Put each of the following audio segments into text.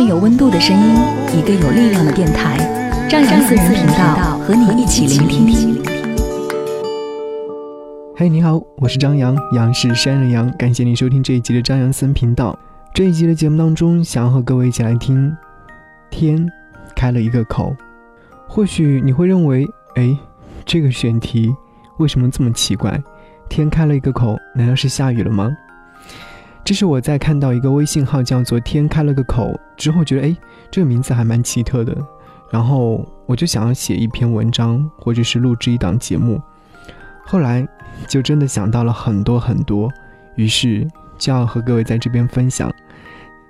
份有温度的声音，一个有力量的电台，张扬私人频道和你一起聆听。嘿，你好，我是张扬，杨是山人杨，感谢你收听这一集的张扬私人频道。这一集的节目当中，想要和各位一起来听。天开了一个口，或许你会认为，哎，这个选题为什么这么奇怪？天开了一个口，难道是下雨了吗？这是我在看到一个微信号叫做“天开了个口”之后，觉得哎，这个名字还蛮奇特的。然后我就想要写一篇文章，或者是录制一档节目。后来就真的想到了很多很多，于是就要和各位在这边分享。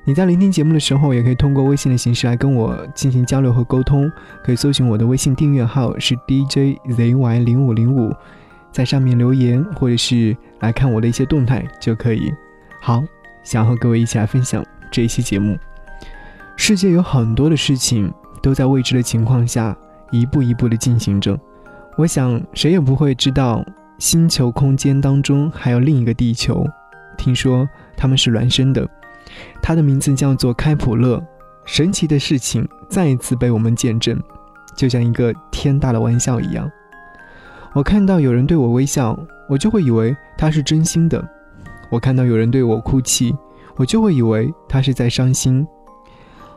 你在聆听节目的时候，也可以通过微信的形式来跟我进行交流和沟通。可以搜寻我的微信订阅号是 DJZY 零五零五，在上面留言，或者是来看我的一些动态就可以。好，想和各位一起来分享这一期节目。世界有很多的事情都在未知的情况下一步一步的进行着。我想谁也不会知道星球空间当中还有另一个地球。听说他们是孪生的，它的名字叫做开普勒。神奇的事情再一次被我们见证，就像一个天大的玩笑一样。我看到有人对我微笑，我就会以为他是真心的。我看到有人对我哭泣，我就会以为他是在伤心；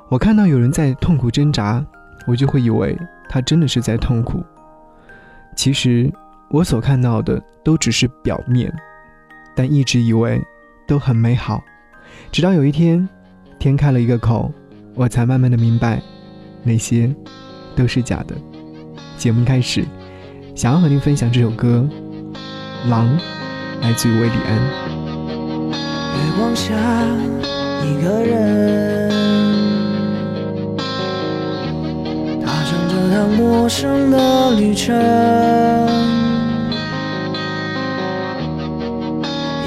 我看到有人在痛苦挣扎，我就会以为他真的是在痛苦。其实我所看到的都只是表面，但一直以为都很美好。直到有一天，天开了一个口，我才慢慢的明白，那些都是假的。节目开始，想要和您分享这首歌《狼》，来自于威利安。光下，一个人踏上这趟陌生的旅程。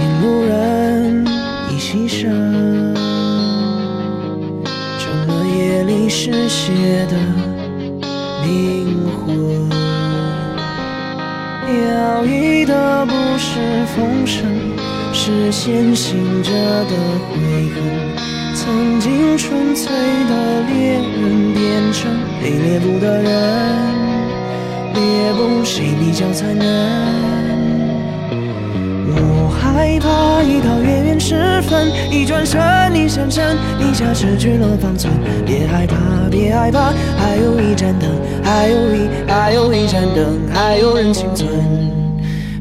引路人已牺牲，成了夜里失血的灵魂。要依的不是风声。是先行者的悔恨，曾经纯粹的猎人变成被猎捕的人，猎捕谁比较残忍？我害怕一到月圆时分，一转身一闪身，一下失去了方寸。别害怕，别害怕，还有一盏灯，还有一还有一盏灯，还有人幸存。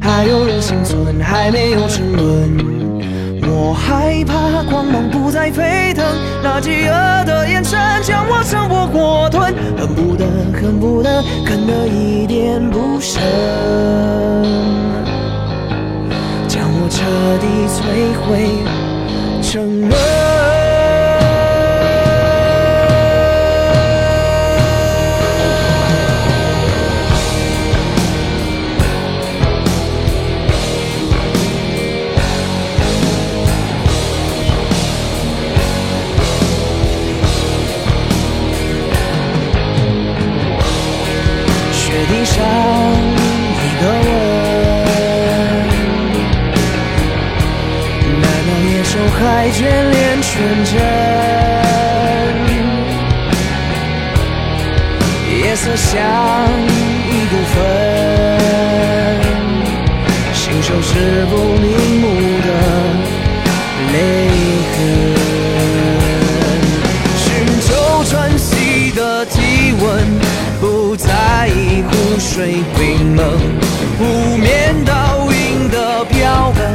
还有人幸存，还没有沉沦。我害怕光芒不再沸腾，那饥饿的眼神将我生活火吞，恨不得，恨不得，啃得一点不剩，将我彻底摧毁，沉沦想一个吻，难道年少还眷恋纯真？夜色像一部分，心手是不明。水冰冷，湖面倒影的标本。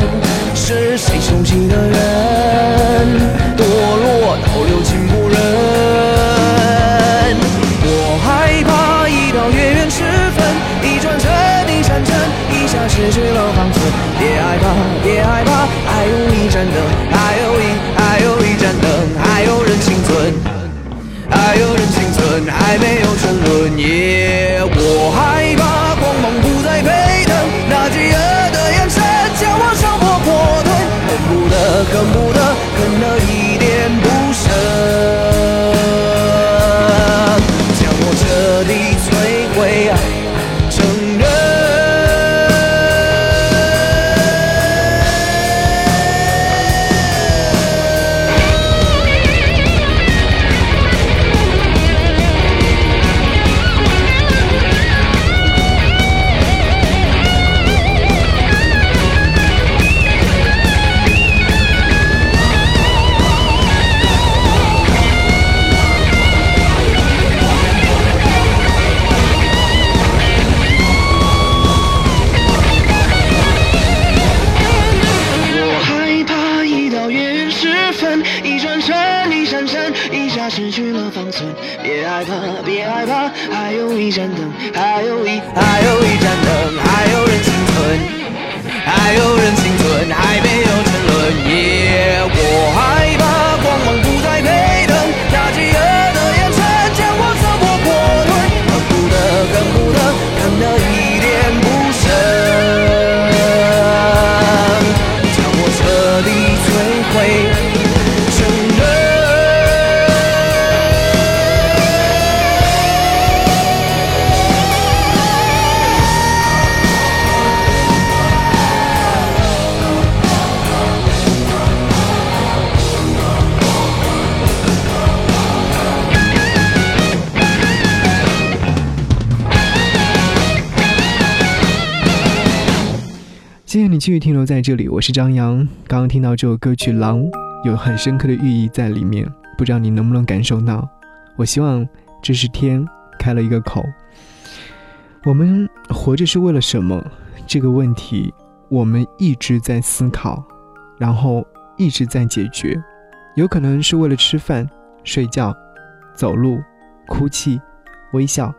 是谁熟悉的人？堕落到有情不认。我害怕一到月圆时分，一转身一闪身，一下失去了方寸。别害怕，别害怕，还有一盏灯，还有一，还有一盏灯，还有人幸存。还有人幸存，还没有沉沦。你继续停留在这里，我是张扬。刚刚听到这首歌曲《狼》，有很深刻的寓意在里面，不知道你能不能感受到？我希望这是天开了一个口。我们活着是为了什么？这个问题我们一直在思考，然后一直在解决。有可能是为了吃饭、睡觉、走路、哭泣、微笑，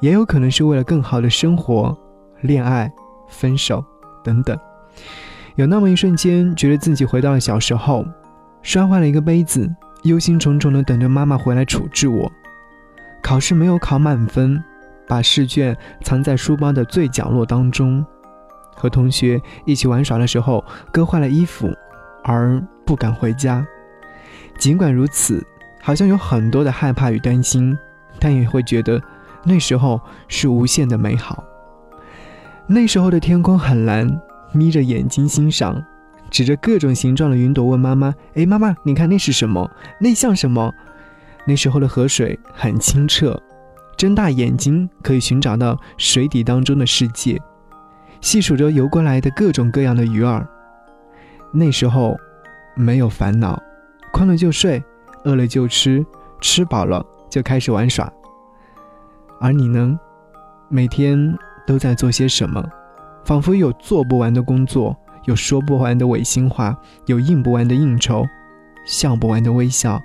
也有可能是为了更好的生活、恋爱、分手。等等，有那么一瞬间，觉得自己回到了小时候，摔坏了一个杯子，忧心忡忡地等着妈妈回来处置我。考试没有考满分，把试卷藏在书包的最角落当中。和同学一起玩耍的时候，割坏了衣服，而不敢回家。尽管如此，好像有很多的害怕与担心，但也会觉得那时候是无限的美好。那时候的天空很蓝，眯着眼睛欣赏，指着各种形状的云朵问妈妈：“哎，妈妈，你看那是什么？那像什么？”那时候的河水很清澈，睁大眼睛可以寻找到水底当中的世界，细数着游过来的各种各样的鱼儿。那时候没有烦恼，困了就睡，饿了就吃，吃饱了就开始玩耍。而你呢？每天。都在做些什么？仿佛有做不完的工作，有说不完的违心话，有应不完的应酬，笑不完的微笑。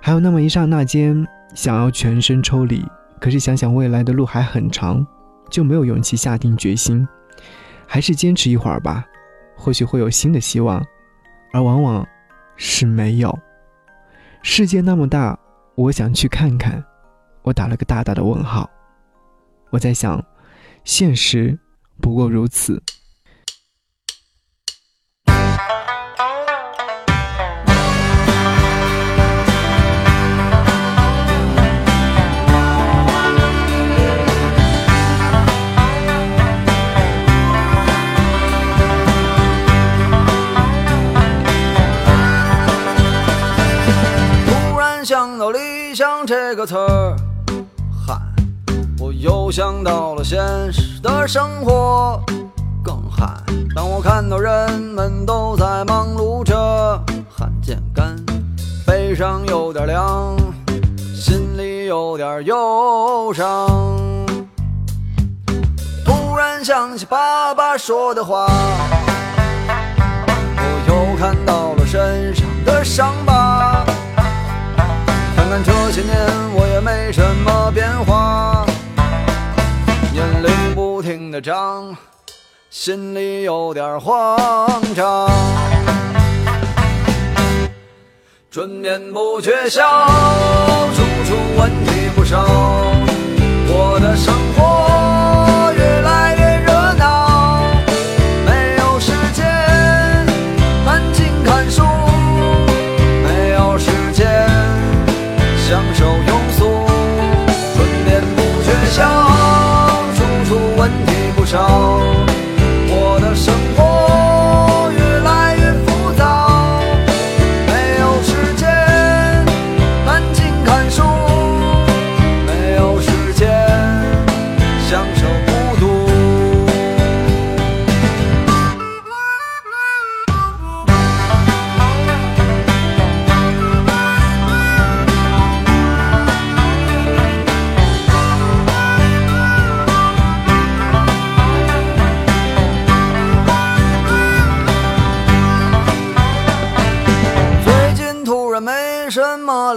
还有那么一刹那间，想要全身抽离，可是想想未来的路还很长，就没有勇气下定决心。还是坚持一会儿吧，或许会有新的希望。而往往是没有。世界那么大，我想去看看。我打了个大大的问号。我在想。现实不过如此。突然想到理想这个词儿，想到了现实的生活，更嗨。当我看到人们都在忙碌着，汗渐干，背上有点凉，心里有点忧伤。突然想起爸爸说的话，我又看到了身上的伤疤。看看这些年，我也没什么变化，年龄不停的长，心里有点慌张。春眠不觉晓，处处问题不少，题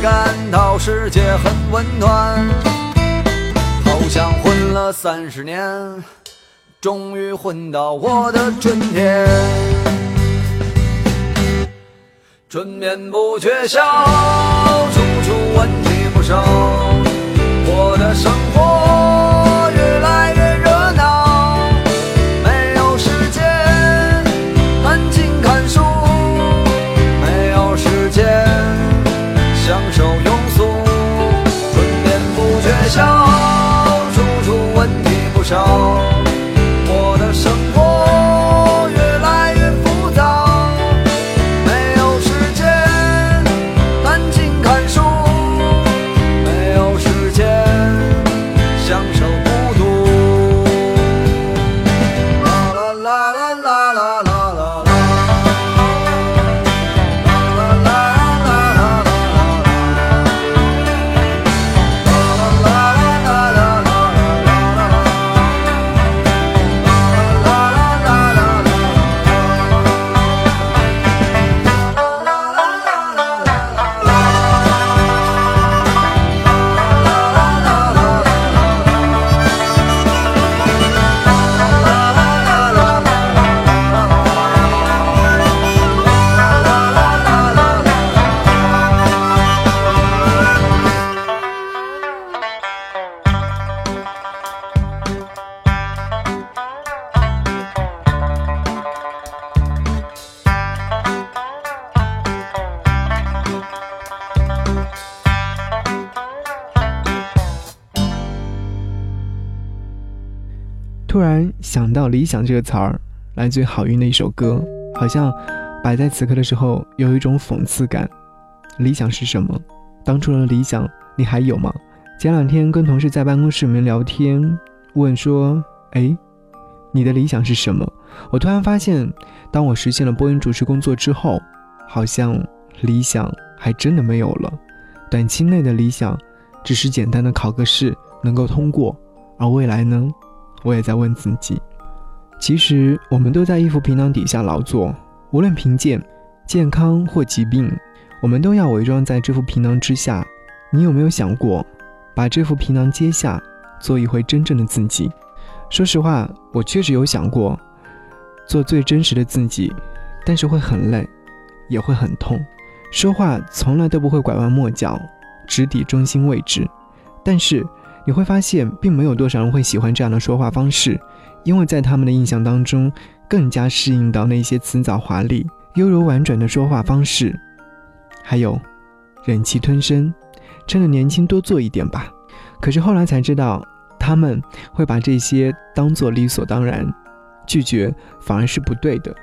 感到世界很温暖，好像混了三十年。终于混到我的春天，春眠不觉晓，处处问题不少，我的生突然想到“理想”这个词儿，来自于郝云的一首歌，好像摆在此刻的时候有一种讽刺感。理想是什么？当初的理想你还有吗？前两天跟同事在办公室里面聊天，问说：“哎，你的理想是什么？”我突然发现，当我实现了播音主持工作之后，好像理想还真的没有了。短期内的理想，只是简单的考个试能够通过，而未来呢？我也在问自己，其实我们都在一副皮囊底下劳作，无论贫贱、健康或疾病，我们都要伪装在这副皮囊之下。你有没有想过，把这副皮囊揭下，做一回真正的自己？说实话，我确实有想过，做最真实的自己，但是会很累，也会很痛。说话从来都不会拐弯抹角，直抵中心位置，但是。你会发现，并没有多少人会喜欢这样的说话方式，因为在他们的印象当中，更加适应到那些辞藻华丽、优柔婉转的说话方式。还有，忍气吞声，趁着年轻多做一点吧。可是后来才知道，他们会把这些当做理所当然，拒绝反而是不对的，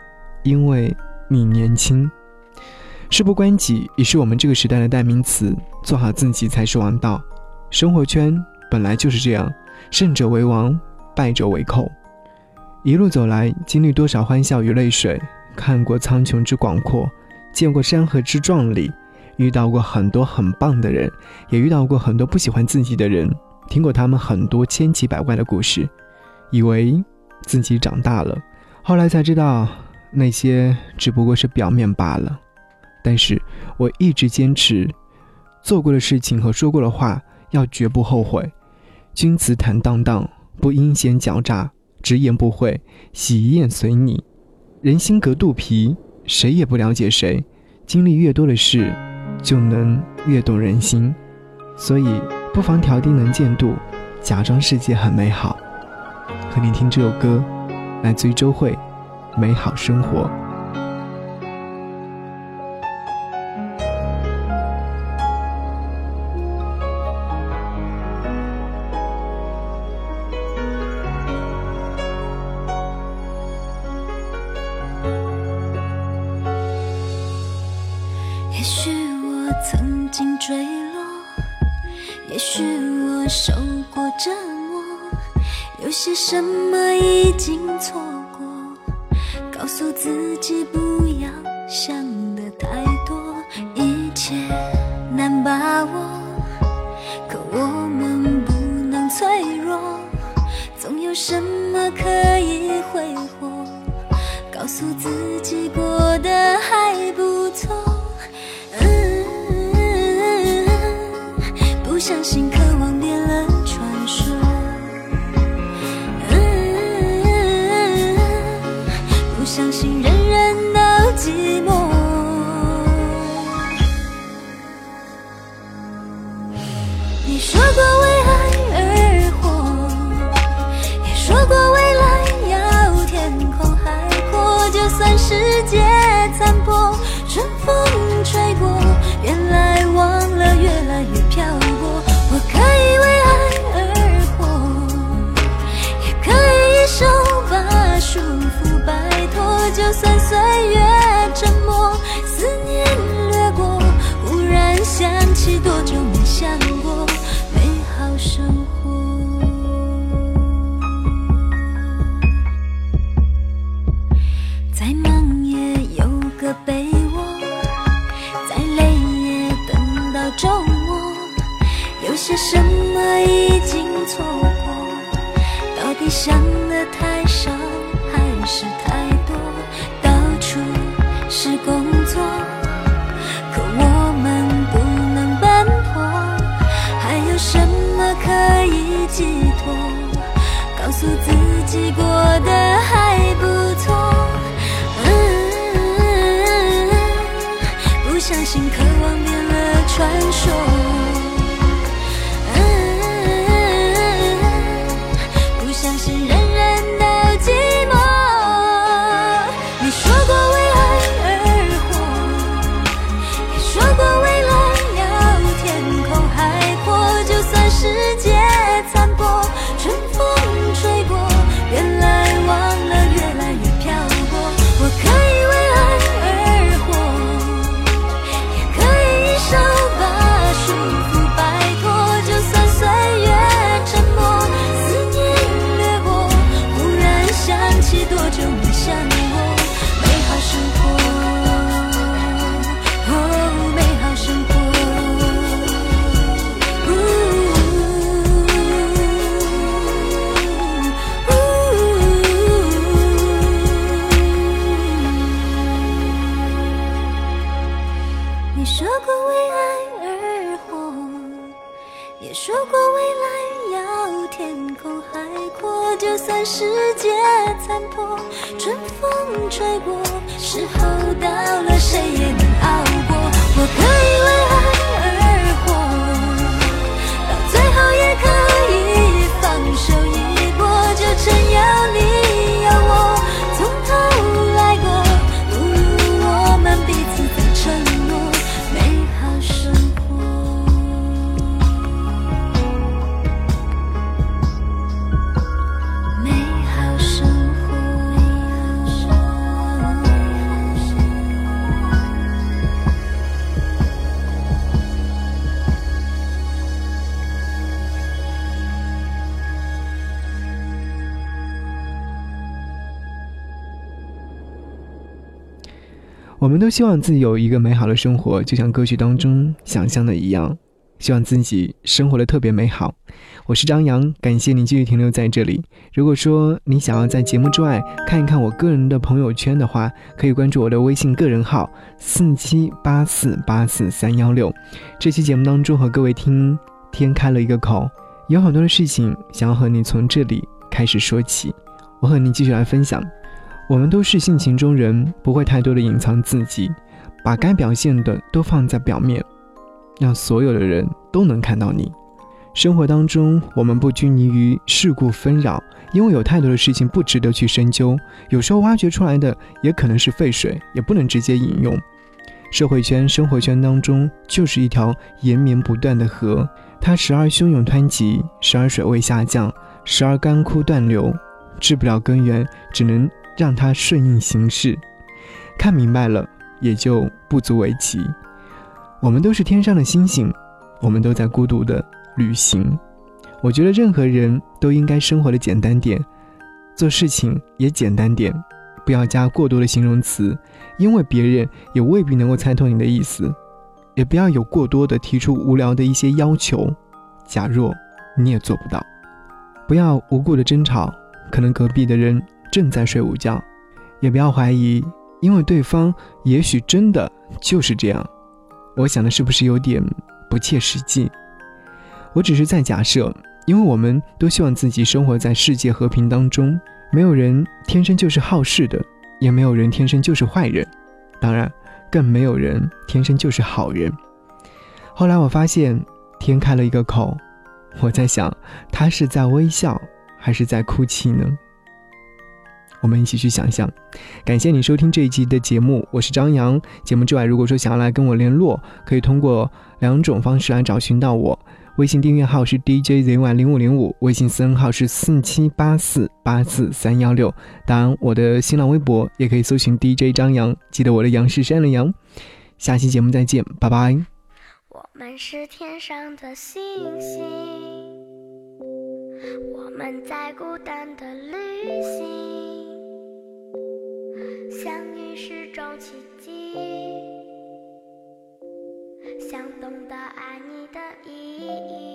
因为你年轻。事不关己也是我们这个时代的代名词，做好自己才是王道。生活圈。本来就是这样，胜者为王，败者为寇。一路走来，经历多少欢笑与泪水，看过苍穹之广阔，见过山河之壮丽，遇到过很多很棒的人，也遇到过很多不喜欢自己的人，听过他们很多千奇百怪的故事，以为自己长大了，后来才知道那些只不过是表面罢了。但是我一直坚持，做过的事情和说过的话。要绝不后悔，君子坦荡荡，不阴险狡诈，直言不讳，喜宴随你。人心隔肚皮，谁也不了解谁。经历越多的事，就能越懂人心。所以，不妨调低能见度，假装世界很美好。和你听这首歌，来自于周慧，《美好生活》。些什么已经错过，告诉自己不要想的太多，一切难把握，可我们不能脆弱，总有什么可以挥霍，告诉自己过得还不错。嗯，不相信也说过未来要天空海阔，就算世界残破，春风吹过，时候到了，谁也能熬过。我可以为我们都希望自己有一个美好的生活，就像歌曲当中想象的一样，希望自己生活的特别美好。我是张扬，感谢你继续停留在这里。如果说你想要在节目之外看一看我个人的朋友圈的话，可以关注我的微信个人号四七八四八四三幺六。这期节目当中和各位听天开了一个口，有很多的事情想要和你从这里开始说起，我和你继续来分享。我们都是性情中人，不会太多的隐藏自己，把该表现的都放在表面，让所有的人都能看到你。生活当中，我们不拘泥于世故纷扰，因为有太多的事情不值得去深究。有时候挖掘出来的也可能是废水，也不能直接饮用。社会圈、生活圈当中就是一条延绵不断的河，它时而汹涌湍急，时而水位下降，时而干枯断流，治不了根源，只能。让它顺应形势，看明白了也就不足为奇。我们都是天上的星星，我们都在孤独的旅行。我觉得任何人都应该生活的简单点，做事情也简单点，不要加过多的形容词，因为别人也未必能够猜透你的意思。也不要有过多的提出无聊的一些要求，假若你也做不到。不要无故的争吵，可能隔壁的人正在睡午觉。也不要怀疑，因为对方也许真的就是这样。我想的是不是有点不切实际？我只是在假设，因为我们都希望自己生活在世界和平当中，没有人天生就是好事的，也没有人天生就是坏人，当然，更没有人天生就是好人。后来我发现，天开了一个口，我在想，他是在微笑，还是在哭泣呢？我们一起去想象。感谢你收听这一集的节目，我是张扬。节目之外，如果说想要来跟我联络，可以通过两种方式来找寻到我。微信订阅号是 DJZY 零五零五，微信私人号是四七八四八四三幺六。当然，我的新浪微博也可以搜寻 DJ 张扬，记得我的杨是山的杨。下期节目再见，拜拜。我们是天上的星星，们在孤单的旅行。相遇是种奇迹，想懂得爱你的意义。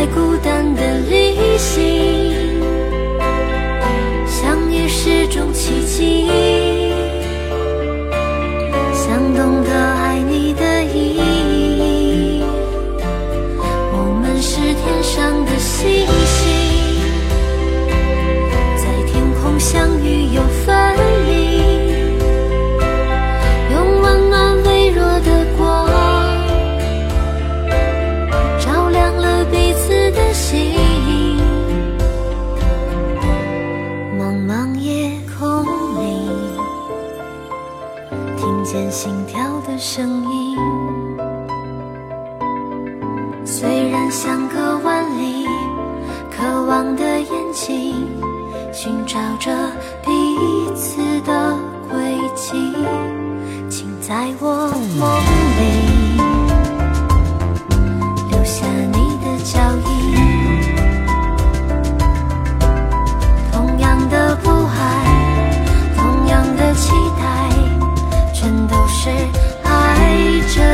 在孤单的旅行，相遇是种奇迹，